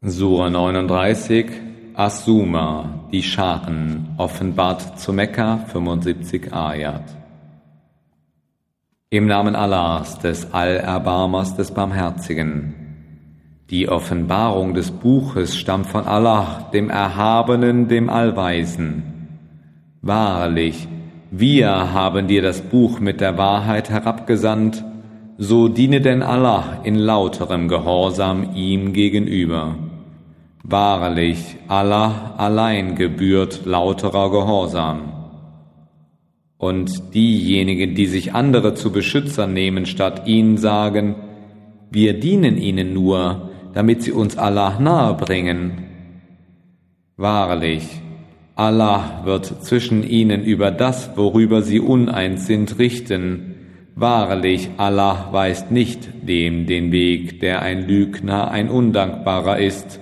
Sura 39 As-Suma, die Scharen, offenbart zu Mekka 75 Ayat. Im Namen Allahs, des Allerbarmers, des Barmherzigen. Die Offenbarung des Buches stammt von Allah, dem Erhabenen, dem Allweisen. Wahrlich, wir haben dir das Buch mit der Wahrheit herabgesandt, so diene denn Allah in lauterem Gehorsam ihm gegenüber. Wahrlich, Allah allein gebührt lauterer Gehorsam. Und diejenigen, die sich andere zu Beschützern nehmen, statt ihnen sagen, wir dienen ihnen nur, damit sie uns Allah nahe bringen. Wahrlich, Allah wird zwischen ihnen über das, worüber sie uneins sind, richten. Wahrlich, Allah weist nicht dem den Weg, der ein Lügner, ein Undankbarer ist.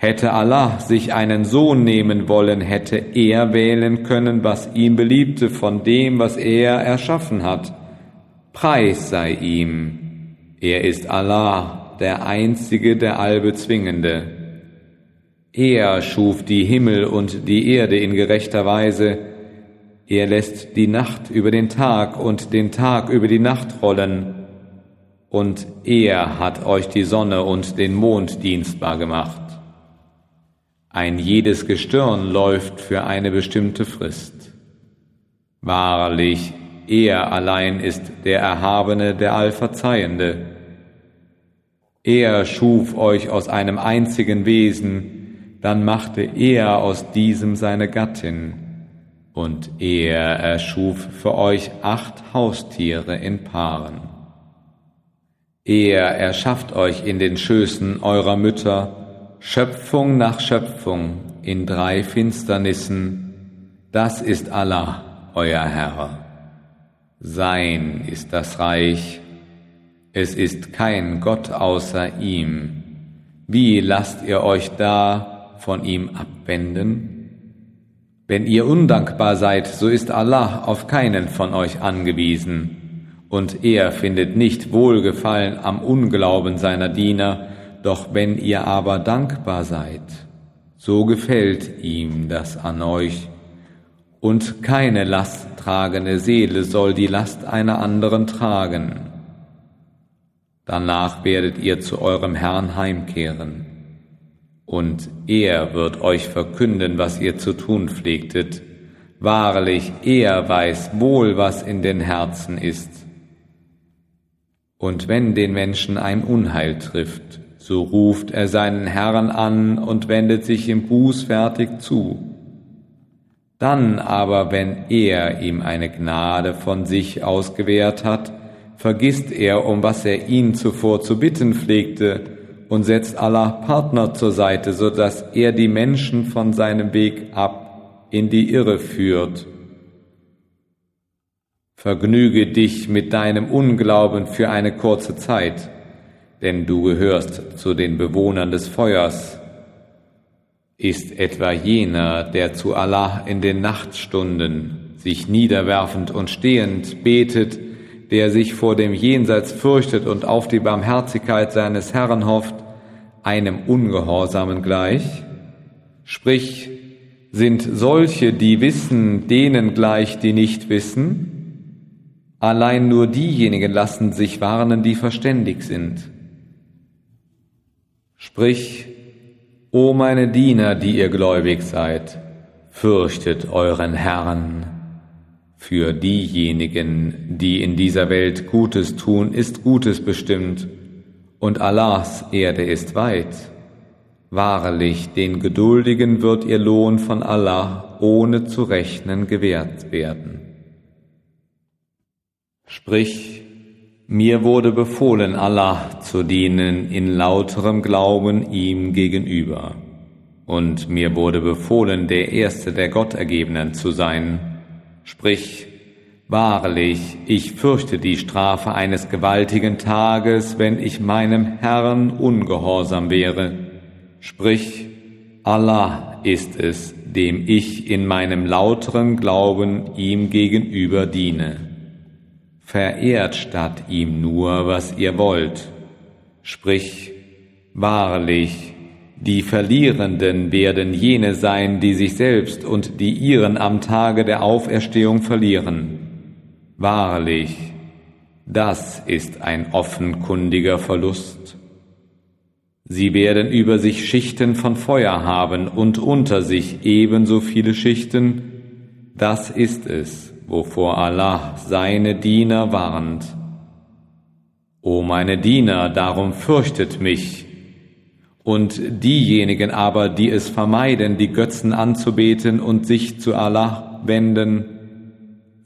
Hätte Allah sich einen Sohn nehmen wollen, hätte er wählen können, was ihm beliebte von dem, was er erschaffen hat. Preis sei ihm. Er ist Allah, der Einzige, der Allbezwingende. Er schuf die Himmel und die Erde in gerechter Weise. Er lässt die Nacht über den Tag und den Tag über die Nacht rollen. Und er hat euch die Sonne und den Mond dienstbar gemacht. Ein jedes Gestirn läuft für eine bestimmte Frist. Wahrlich, er allein ist der Erhabene, der Allverzeihende. Er schuf euch aus einem einzigen Wesen, dann machte er aus diesem seine Gattin, und er erschuf für euch acht Haustiere in Paaren. Er erschafft euch in den Schößen eurer Mütter, Schöpfung nach Schöpfung in drei Finsternissen, das ist Allah, euer Herr. Sein ist das Reich, es ist kein Gott außer ihm. Wie lasst ihr euch da von ihm abwenden? Wenn ihr undankbar seid, so ist Allah auf keinen von euch angewiesen, und er findet nicht Wohlgefallen am Unglauben seiner Diener, doch wenn ihr aber dankbar seid, so gefällt ihm das an euch. Und keine lasttragende Seele soll die Last einer anderen tragen. Danach werdet ihr zu eurem Herrn heimkehren. Und er wird euch verkünden, was ihr zu tun pflegtet. Wahrlich, er weiß wohl, was in den Herzen ist. Und wenn den Menschen ein Unheil trifft, so ruft er seinen Herrn an und wendet sich ihm bußfertig zu. Dann aber, wenn er ihm eine Gnade von sich ausgewährt hat, vergisst er, um was er ihn zuvor zu bitten pflegte, und setzt Allah Partner zur Seite, so dass er die Menschen von seinem Weg ab in die Irre führt. Vergnüge dich mit deinem Unglauben für eine kurze Zeit denn du gehörst zu den Bewohnern des Feuers. Ist etwa jener, der zu Allah in den Nachtstunden sich niederwerfend und stehend betet, der sich vor dem Jenseits fürchtet und auf die Barmherzigkeit seines Herrn hofft, einem Ungehorsamen gleich? Sprich, sind solche, die wissen, denen gleich, die nicht wissen? Allein nur diejenigen lassen sich warnen, die verständig sind. Sprich, O meine Diener, die ihr gläubig seid, fürchtet euren Herrn. Für diejenigen, die in dieser Welt Gutes tun, ist Gutes bestimmt, und Allahs Erde ist weit. Wahrlich, den Geduldigen wird ihr Lohn von Allah ohne zu rechnen gewährt werden. Sprich, mir wurde befohlen, Allah zu dienen in lauterem Glauben ihm gegenüber. Und mir wurde befohlen, der Erste der Gottergebenen zu sein. Sprich, wahrlich, ich fürchte die Strafe eines gewaltigen Tages, wenn ich meinem Herrn ungehorsam wäre. Sprich, Allah ist es, dem ich in meinem lauteren Glauben ihm gegenüber diene verehrt statt ihm nur, was ihr wollt. Sprich, wahrlich, Die Verlierenden werden jene sein, die sich selbst und die ihren am Tage der Auferstehung verlieren. Wahrlich, das ist ein offenkundiger Verlust. Sie werden über sich Schichten von Feuer haben und unter sich ebenso viele Schichten. Das ist es, wovor Allah seine Diener warnt. O meine Diener, darum fürchtet mich, und diejenigen aber, die es vermeiden, die Götzen anzubeten und sich zu Allah wenden,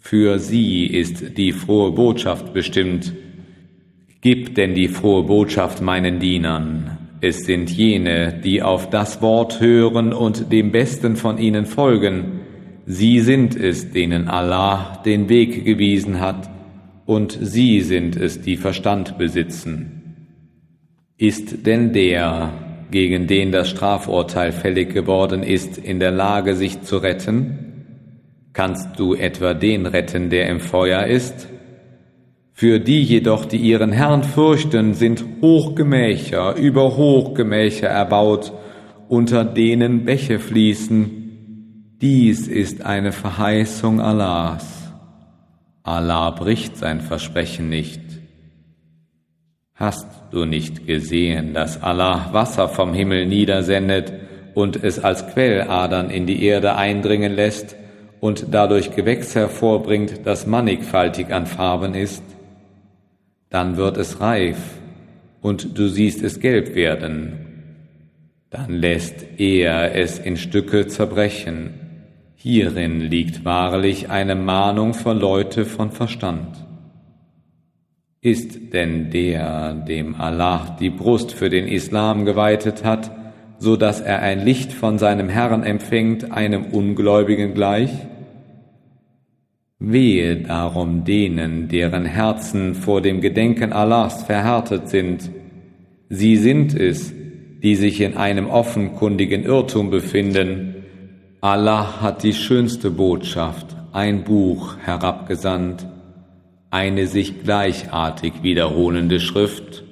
für sie ist die frohe Botschaft bestimmt. Gib denn die frohe Botschaft meinen Dienern. Es sind jene, die auf das Wort hören und dem Besten von ihnen folgen. Sie sind es, denen Allah den Weg gewiesen hat, und sie sind es, die Verstand besitzen. Ist denn der, gegen den das Strafurteil fällig geworden ist, in der Lage, sich zu retten? Kannst du etwa den retten, der im Feuer ist? Für die jedoch, die ihren Herrn fürchten, sind Hochgemächer über Hochgemächer erbaut, unter denen Bäche fließen. Dies ist eine Verheißung Allahs. Allah bricht sein Versprechen nicht. Hast du nicht gesehen, dass Allah Wasser vom Himmel niedersendet und es als Quelladern in die Erde eindringen lässt und dadurch Gewächs hervorbringt, das mannigfaltig an Farben ist? Dann wird es reif und du siehst es gelb werden. Dann lässt er es in Stücke zerbrechen. Hierin liegt wahrlich eine Mahnung für Leute von Verstand. Ist denn der, dem Allah die Brust für den Islam geweitet hat, so dass er ein Licht von seinem Herrn empfängt, einem Ungläubigen gleich? Wehe darum denen, deren Herzen vor dem Gedenken Allahs verhärtet sind. Sie sind es, die sich in einem offenkundigen Irrtum befinden. Allah hat die schönste Botschaft, ein Buch herabgesandt, eine sich gleichartig wiederholende Schrift,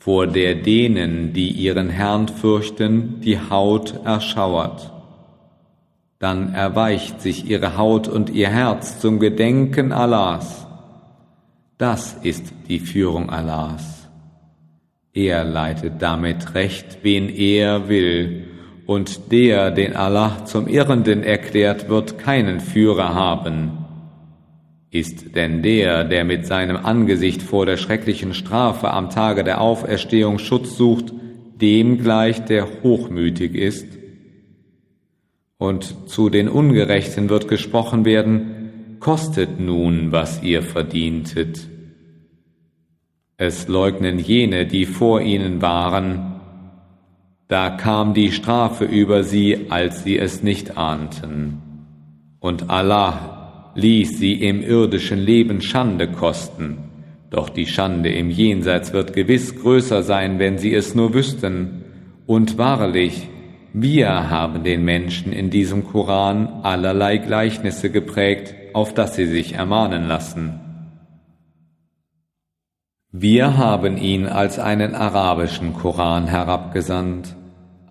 vor der denen, die ihren Herrn fürchten, die Haut erschauert. Dann erweicht sich ihre Haut und ihr Herz zum Gedenken Allahs. Das ist die Führung Allahs. Er leitet damit recht, wen er will, und der, den Allah zum Irrenden erklärt, wird keinen Führer haben. Ist denn der, der mit seinem Angesicht vor der schrecklichen Strafe am Tage der Auferstehung Schutz sucht, dem gleich, der hochmütig ist? Und zu den Ungerechten wird gesprochen werden, kostet nun, was ihr verdientet. Es leugnen jene, die vor ihnen waren, da kam die Strafe über sie, als sie es nicht ahnten. Und Allah ließ sie im irdischen Leben Schande kosten, doch die Schande im Jenseits wird gewiss größer sein, wenn sie es nur wüssten. Und wahrlich, wir haben den Menschen in diesem Koran allerlei Gleichnisse geprägt, auf dass sie sich ermahnen lassen. Wir haben ihn als einen arabischen Koran herabgesandt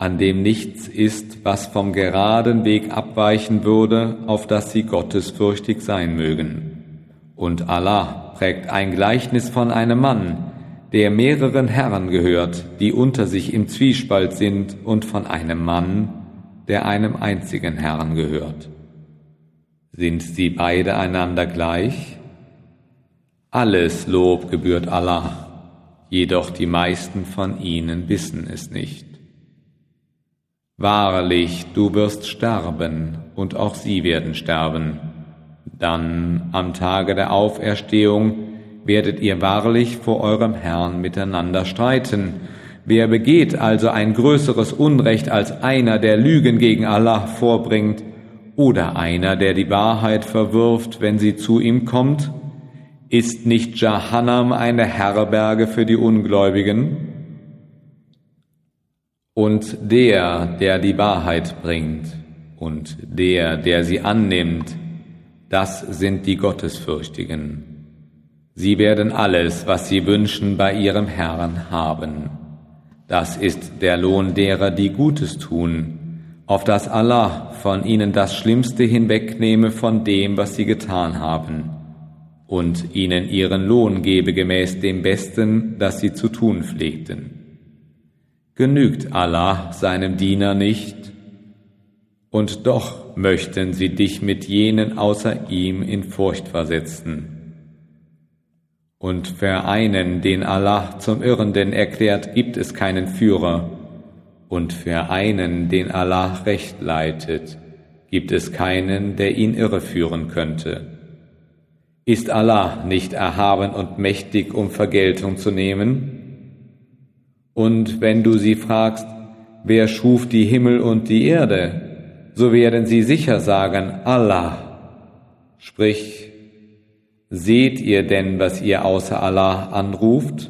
an dem nichts ist, was vom geraden Weg abweichen würde, auf dass sie gottesfürchtig sein mögen. Und Allah prägt ein Gleichnis von einem Mann, der mehreren Herren gehört, die unter sich im Zwiespalt sind, und von einem Mann, der einem einzigen Herrn gehört. Sind sie beide einander gleich? Alles Lob gebührt Allah, jedoch die meisten von ihnen wissen es nicht. Wahrlich, du wirst sterben, und auch sie werden sterben. Dann am Tage der Auferstehung werdet ihr wahrlich vor eurem Herrn miteinander streiten. Wer begeht also ein größeres Unrecht als einer, der Lügen gegen Allah vorbringt, oder einer, der die Wahrheit verwirft, wenn sie zu ihm kommt? Ist nicht Jahannam eine Herberge für die Ungläubigen? Und der, der die Wahrheit bringt und der, der sie annimmt, das sind die Gottesfürchtigen. Sie werden alles, was sie wünschen, bei ihrem Herrn haben. Das ist der Lohn derer, die Gutes tun, auf dass Allah von ihnen das Schlimmste hinwegnehme von dem, was sie getan haben, und ihnen ihren Lohn gebe gemäß dem Besten, das sie zu tun pflegten. Genügt Allah seinem Diener nicht, und doch möchten sie dich mit jenen außer ihm in Furcht versetzen. Und für einen, den Allah zum Irrenden erklärt, gibt es keinen Führer, und für einen, den Allah recht leitet, gibt es keinen, der ihn irreführen könnte. Ist Allah nicht erhaben und mächtig, um Vergeltung zu nehmen? Und wenn du sie fragst, wer schuf die Himmel und die Erde, so werden sie sicher sagen, Allah. Sprich, seht ihr denn, was ihr außer Allah anruft?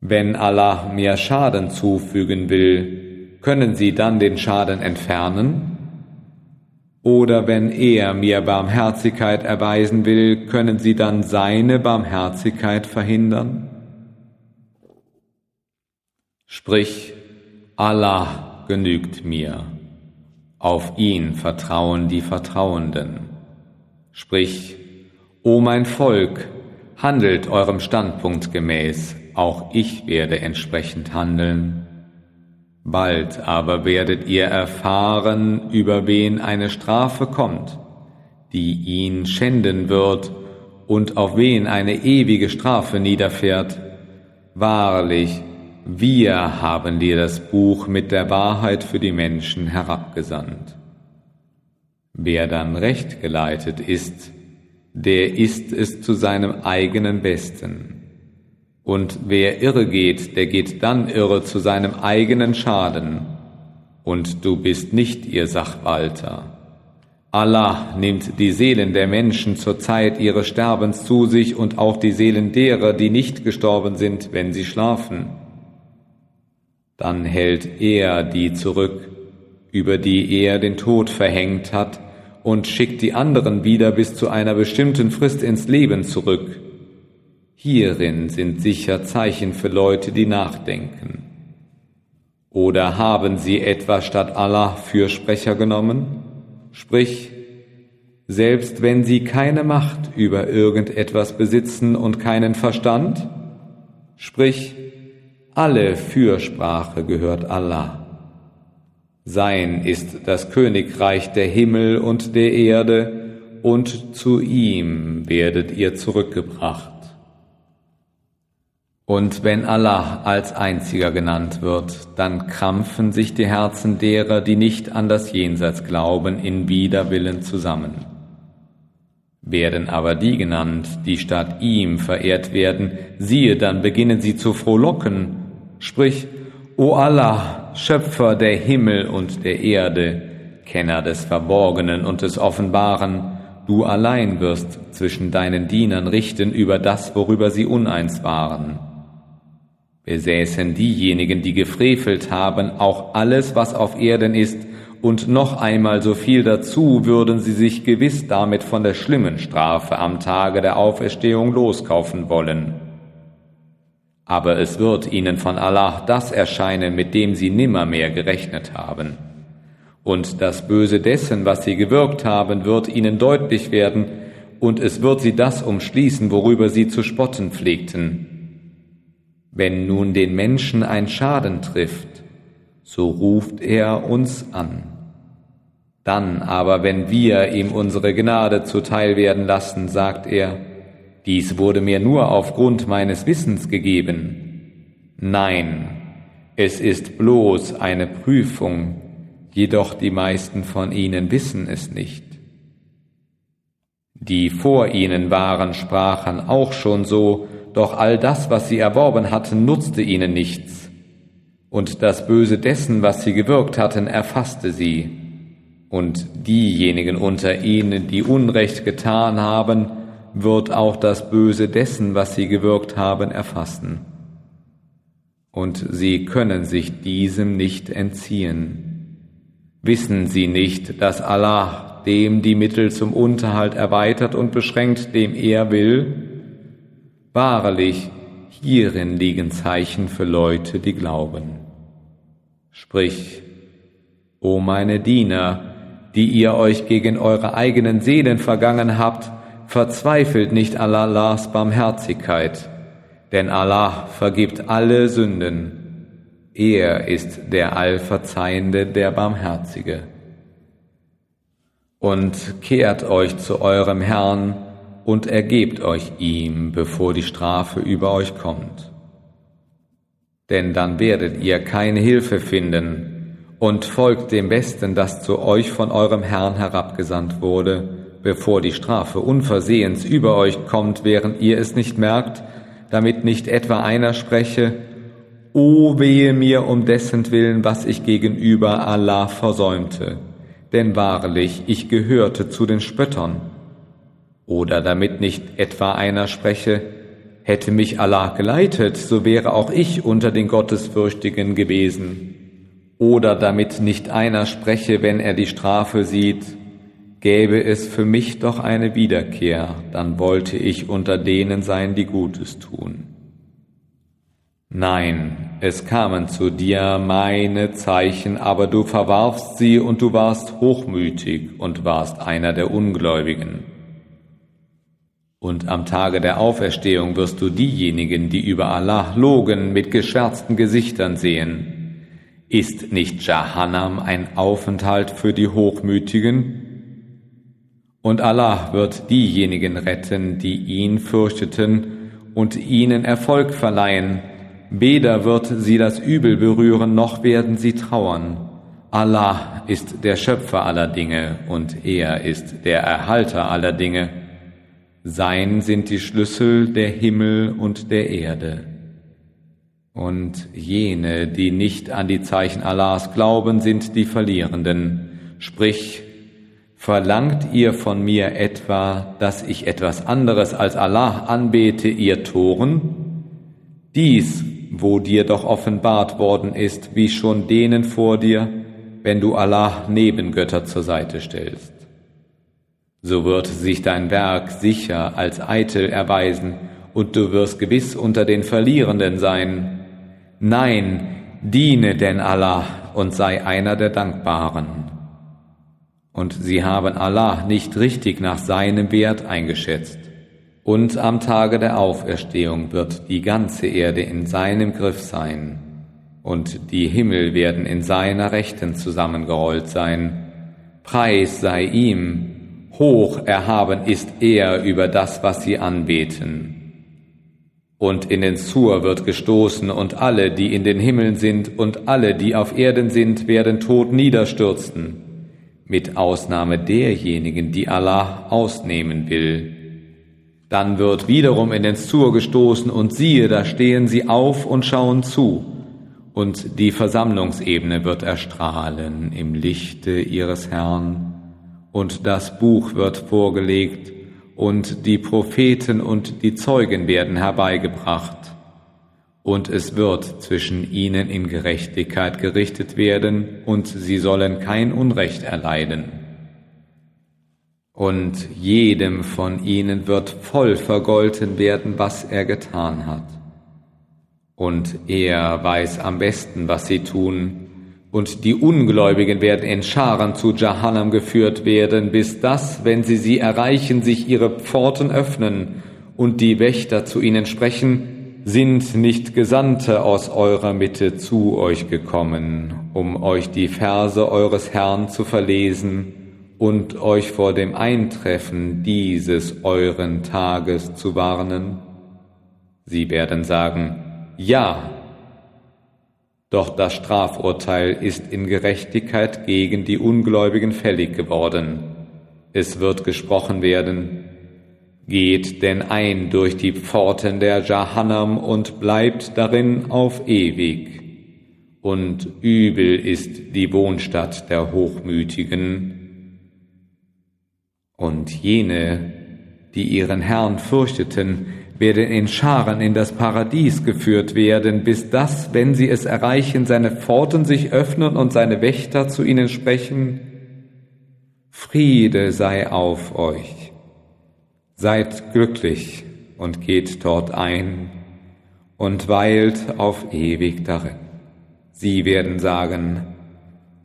Wenn Allah mir Schaden zufügen will, können sie dann den Schaden entfernen? Oder wenn er mir Barmherzigkeit erweisen will, können sie dann seine Barmherzigkeit verhindern? Sprich, Allah genügt mir. Auf ihn vertrauen die Vertrauenden. Sprich, O mein Volk, handelt eurem Standpunkt gemäß, auch ich werde entsprechend handeln. Bald aber werdet ihr erfahren, über wen eine Strafe kommt, die ihn schänden wird und auf wen eine ewige Strafe niederfährt. Wahrlich, wir haben dir das Buch mit der Wahrheit für die Menschen herabgesandt. Wer dann recht geleitet ist, der ist es zu seinem eigenen Besten. Und wer irre geht, der geht dann irre zu seinem eigenen Schaden. Und du bist nicht ihr Sachwalter. Allah nimmt die Seelen der Menschen zur Zeit ihres Sterbens zu sich und auch die Seelen derer, die nicht gestorben sind, wenn sie schlafen dann hält er die zurück, über die er den Tod verhängt hat, und schickt die anderen wieder bis zu einer bestimmten Frist ins Leben zurück. Hierin sind sicher Zeichen für Leute, die nachdenken. Oder haben sie etwa statt Allah Fürsprecher genommen? Sprich, selbst wenn sie keine Macht über irgendetwas besitzen und keinen Verstand? Sprich, alle Fürsprache gehört Allah. Sein ist das Königreich der Himmel und der Erde, und zu ihm werdet ihr zurückgebracht. Und wenn Allah als einziger genannt wird, dann krampfen sich die Herzen derer, die nicht an das Jenseits glauben, in Widerwillen zusammen. Werden aber die genannt, die statt ihm verehrt werden, siehe, dann beginnen sie zu frohlocken, Sprich, O Allah, Schöpfer der Himmel und der Erde, Kenner des Verborgenen und des Offenbaren, du allein wirst zwischen deinen Dienern richten über das, worüber sie uneins waren. Besäßen diejenigen, die gefrevelt haben, auch alles, was auf Erden ist, und noch einmal so viel dazu, würden sie sich gewiss damit von der schlimmen Strafe am Tage der Auferstehung loskaufen wollen. Aber es wird ihnen von Allah das erscheinen, mit dem sie nimmermehr gerechnet haben. Und das Böse dessen, was sie gewirkt haben, wird ihnen deutlich werden, und es wird sie das umschließen, worüber sie zu spotten pflegten. Wenn nun den Menschen ein Schaden trifft, so ruft er uns an. Dann aber, wenn wir ihm unsere Gnade zuteil werden lassen, sagt er, dies wurde mir nur aufgrund meines Wissens gegeben. Nein, es ist bloß eine Prüfung, jedoch die meisten von ihnen wissen es nicht. Die vor ihnen waren, sprachen auch schon so, doch all das, was sie erworben hatten, nutzte ihnen nichts. Und das Böse dessen, was sie gewirkt hatten, erfasste sie. Und diejenigen unter ihnen, die Unrecht getan haben, wird auch das Böse dessen, was sie gewirkt haben, erfassen. Und sie können sich diesem nicht entziehen. Wissen sie nicht, dass Allah dem die Mittel zum Unterhalt erweitert und beschränkt, dem er will? Wahrlich, hierin liegen Zeichen für Leute, die glauben. Sprich, O meine Diener, die ihr euch gegen eure eigenen Seelen vergangen habt, verzweifelt nicht Allahs Barmherzigkeit, denn Allah vergibt alle Sünden. Er ist der Allverzeihende, der Barmherzige. Und kehrt euch zu eurem Herrn, und ergebt euch ihm, bevor die Strafe über euch kommt. Denn dann werdet ihr keine Hilfe finden und folgt dem Besten, das zu euch von eurem Herrn herabgesandt wurde, bevor die Strafe unversehens über euch kommt, während ihr es nicht merkt, damit nicht etwa einer spreche, O wehe mir um dessen Willen, was ich gegenüber Allah versäumte, denn wahrlich, ich gehörte zu den Spöttern. Oder damit nicht etwa einer spreche, hätte mich Allah geleitet, so wäre auch ich unter den Gottesfürchtigen gewesen. Oder damit nicht einer spreche, wenn er die Strafe sieht, gäbe es für mich doch eine Wiederkehr, dann wollte ich unter denen sein, die Gutes tun. Nein, es kamen zu dir meine Zeichen, aber du verwarfst sie und du warst hochmütig und warst einer der Ungläubigen. Und am Tage der Auferstehung wirst du diejenigen, die über Allah logen, mit gescherzten Gesichtern sehen. Ist nicht Jahannam ein Aufenthalt für die Hochmütigen? Und Allah wird diejenigen retten, die ihn fürchteten und ihnen Erfolg verleihen. Weder wird sie das Übel berühren, noch werden sie trauern. Allah ist der Schöpfer aller Dinge und er ist der Erhalter aller Dinge. Sein sind die Schlüssel der Himmel und der Erde. Und jene, die nicht an die Zeichen Allahs glauben, sind die Verlierenden. Sprich, verlangt ihr von mir etwa, dass ich etwas anderes als Allah anbete, ihr Toren? Dies, wo dir doch offenbart worden ist, wie schon denen vor dir, wenn du Allah Nebengötter zur Seite stellst so wird sich dein Werk sicher als eitel erweisen, und du wirst gewiss unter den Verlierenden sein. Nein, diene denn Allah und sei einer der Dankbaren. Und sie haben Allah nicht richtig nach seinem Wert eingeschätzt. Und am Tage der Auferstehung wird die ganze Erde in seinem Griff sein, und die Himmel werden in seiner Rechten zusammengerollt sein. Preis sei ihm, Hoch erhaben ist er über das, was sie anbeten. Und in den Sur wird gestoßen, und alle, die in den Himmeln sind, und alle, die auf Erden sind, werden tot niederstürzen, mit Ausnahme derjenigen, die Allah ausnehmen will. Dann wird wiederum in den Sur gestoßen, und siehe, da stehen sie auf und schauen zu, und die Versammlungsebene wird erstrahlen im Lichte ihres Herrn. Und das Buch wird vorgelegt, und die Propheten und die Zeugen werden herbeigebracht, und es wird zwischen ihnen in Gerechtigkeit gerichtet werden, und sie sollen kein Unrecht erleiden. Und jedem von ihnen wird voll vergolten werden, was er getan hat. Und er weiß am besten, was sie tun, und die Ungläubigen werden in Scharen zu Jahannam geführt werden, bis das, wenn sie sie erreichen, sich ihre Pforten öffnen und die Wächter zu ihnen sprechen, sind nicht Gesandte aus eurer Mitte zu euch gekommen, um euch die Verse eures Herrn zu verlesen und euch vor dem Eintreffen dieses euren Tages zu warnen? Sie werden sagen, ja, doch das Strafurteil ist in Gerechtigkeit gegen die Ungläubigen fällig geworden. Es wird gesprochen werden, Geht denn ein durch die Pforten der Jahannam und bleibt darin auf ewig. Und übel ist die Wohnstatt der Hochmütigen. Und jene, die ihren Herrn fürchteten, werden in Scharen in das Paradies geführt werden, bis das, wenn sie es erreichen, seine Pforten sich öffnen und seine Wächter zu ihnen sprechen, Friede sei auf euch, seid glücklich und geht dort ein, und weilt auf ewig darin. Sie werden sagen,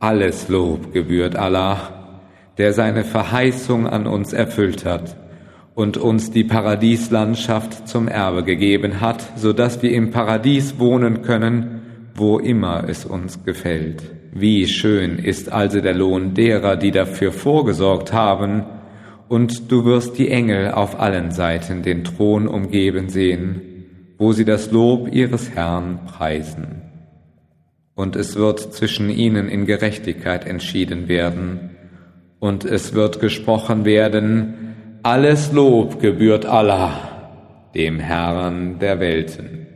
alles Lob gebührt Allah, der seine Verheißung an uns erfüllt hat und uns die Paradieslandschaft zum Erbe gegeben hat, so dass wir im Paradies wohnen können, wo immer es uns gefällt. Wie schön ist also der Lohn derer, die dafür vorgesorgt haben, und du wirst die Engel auf allen Seiten den Thron umgeben sehen, wo sie das Lob ihres Herrn preisen. Und es wird zwischen ihnen in Gerechtigkeit entschieden werden, und es wird gesprochen werden, alles Lob gebührt Allah, dem Herrn der Welten.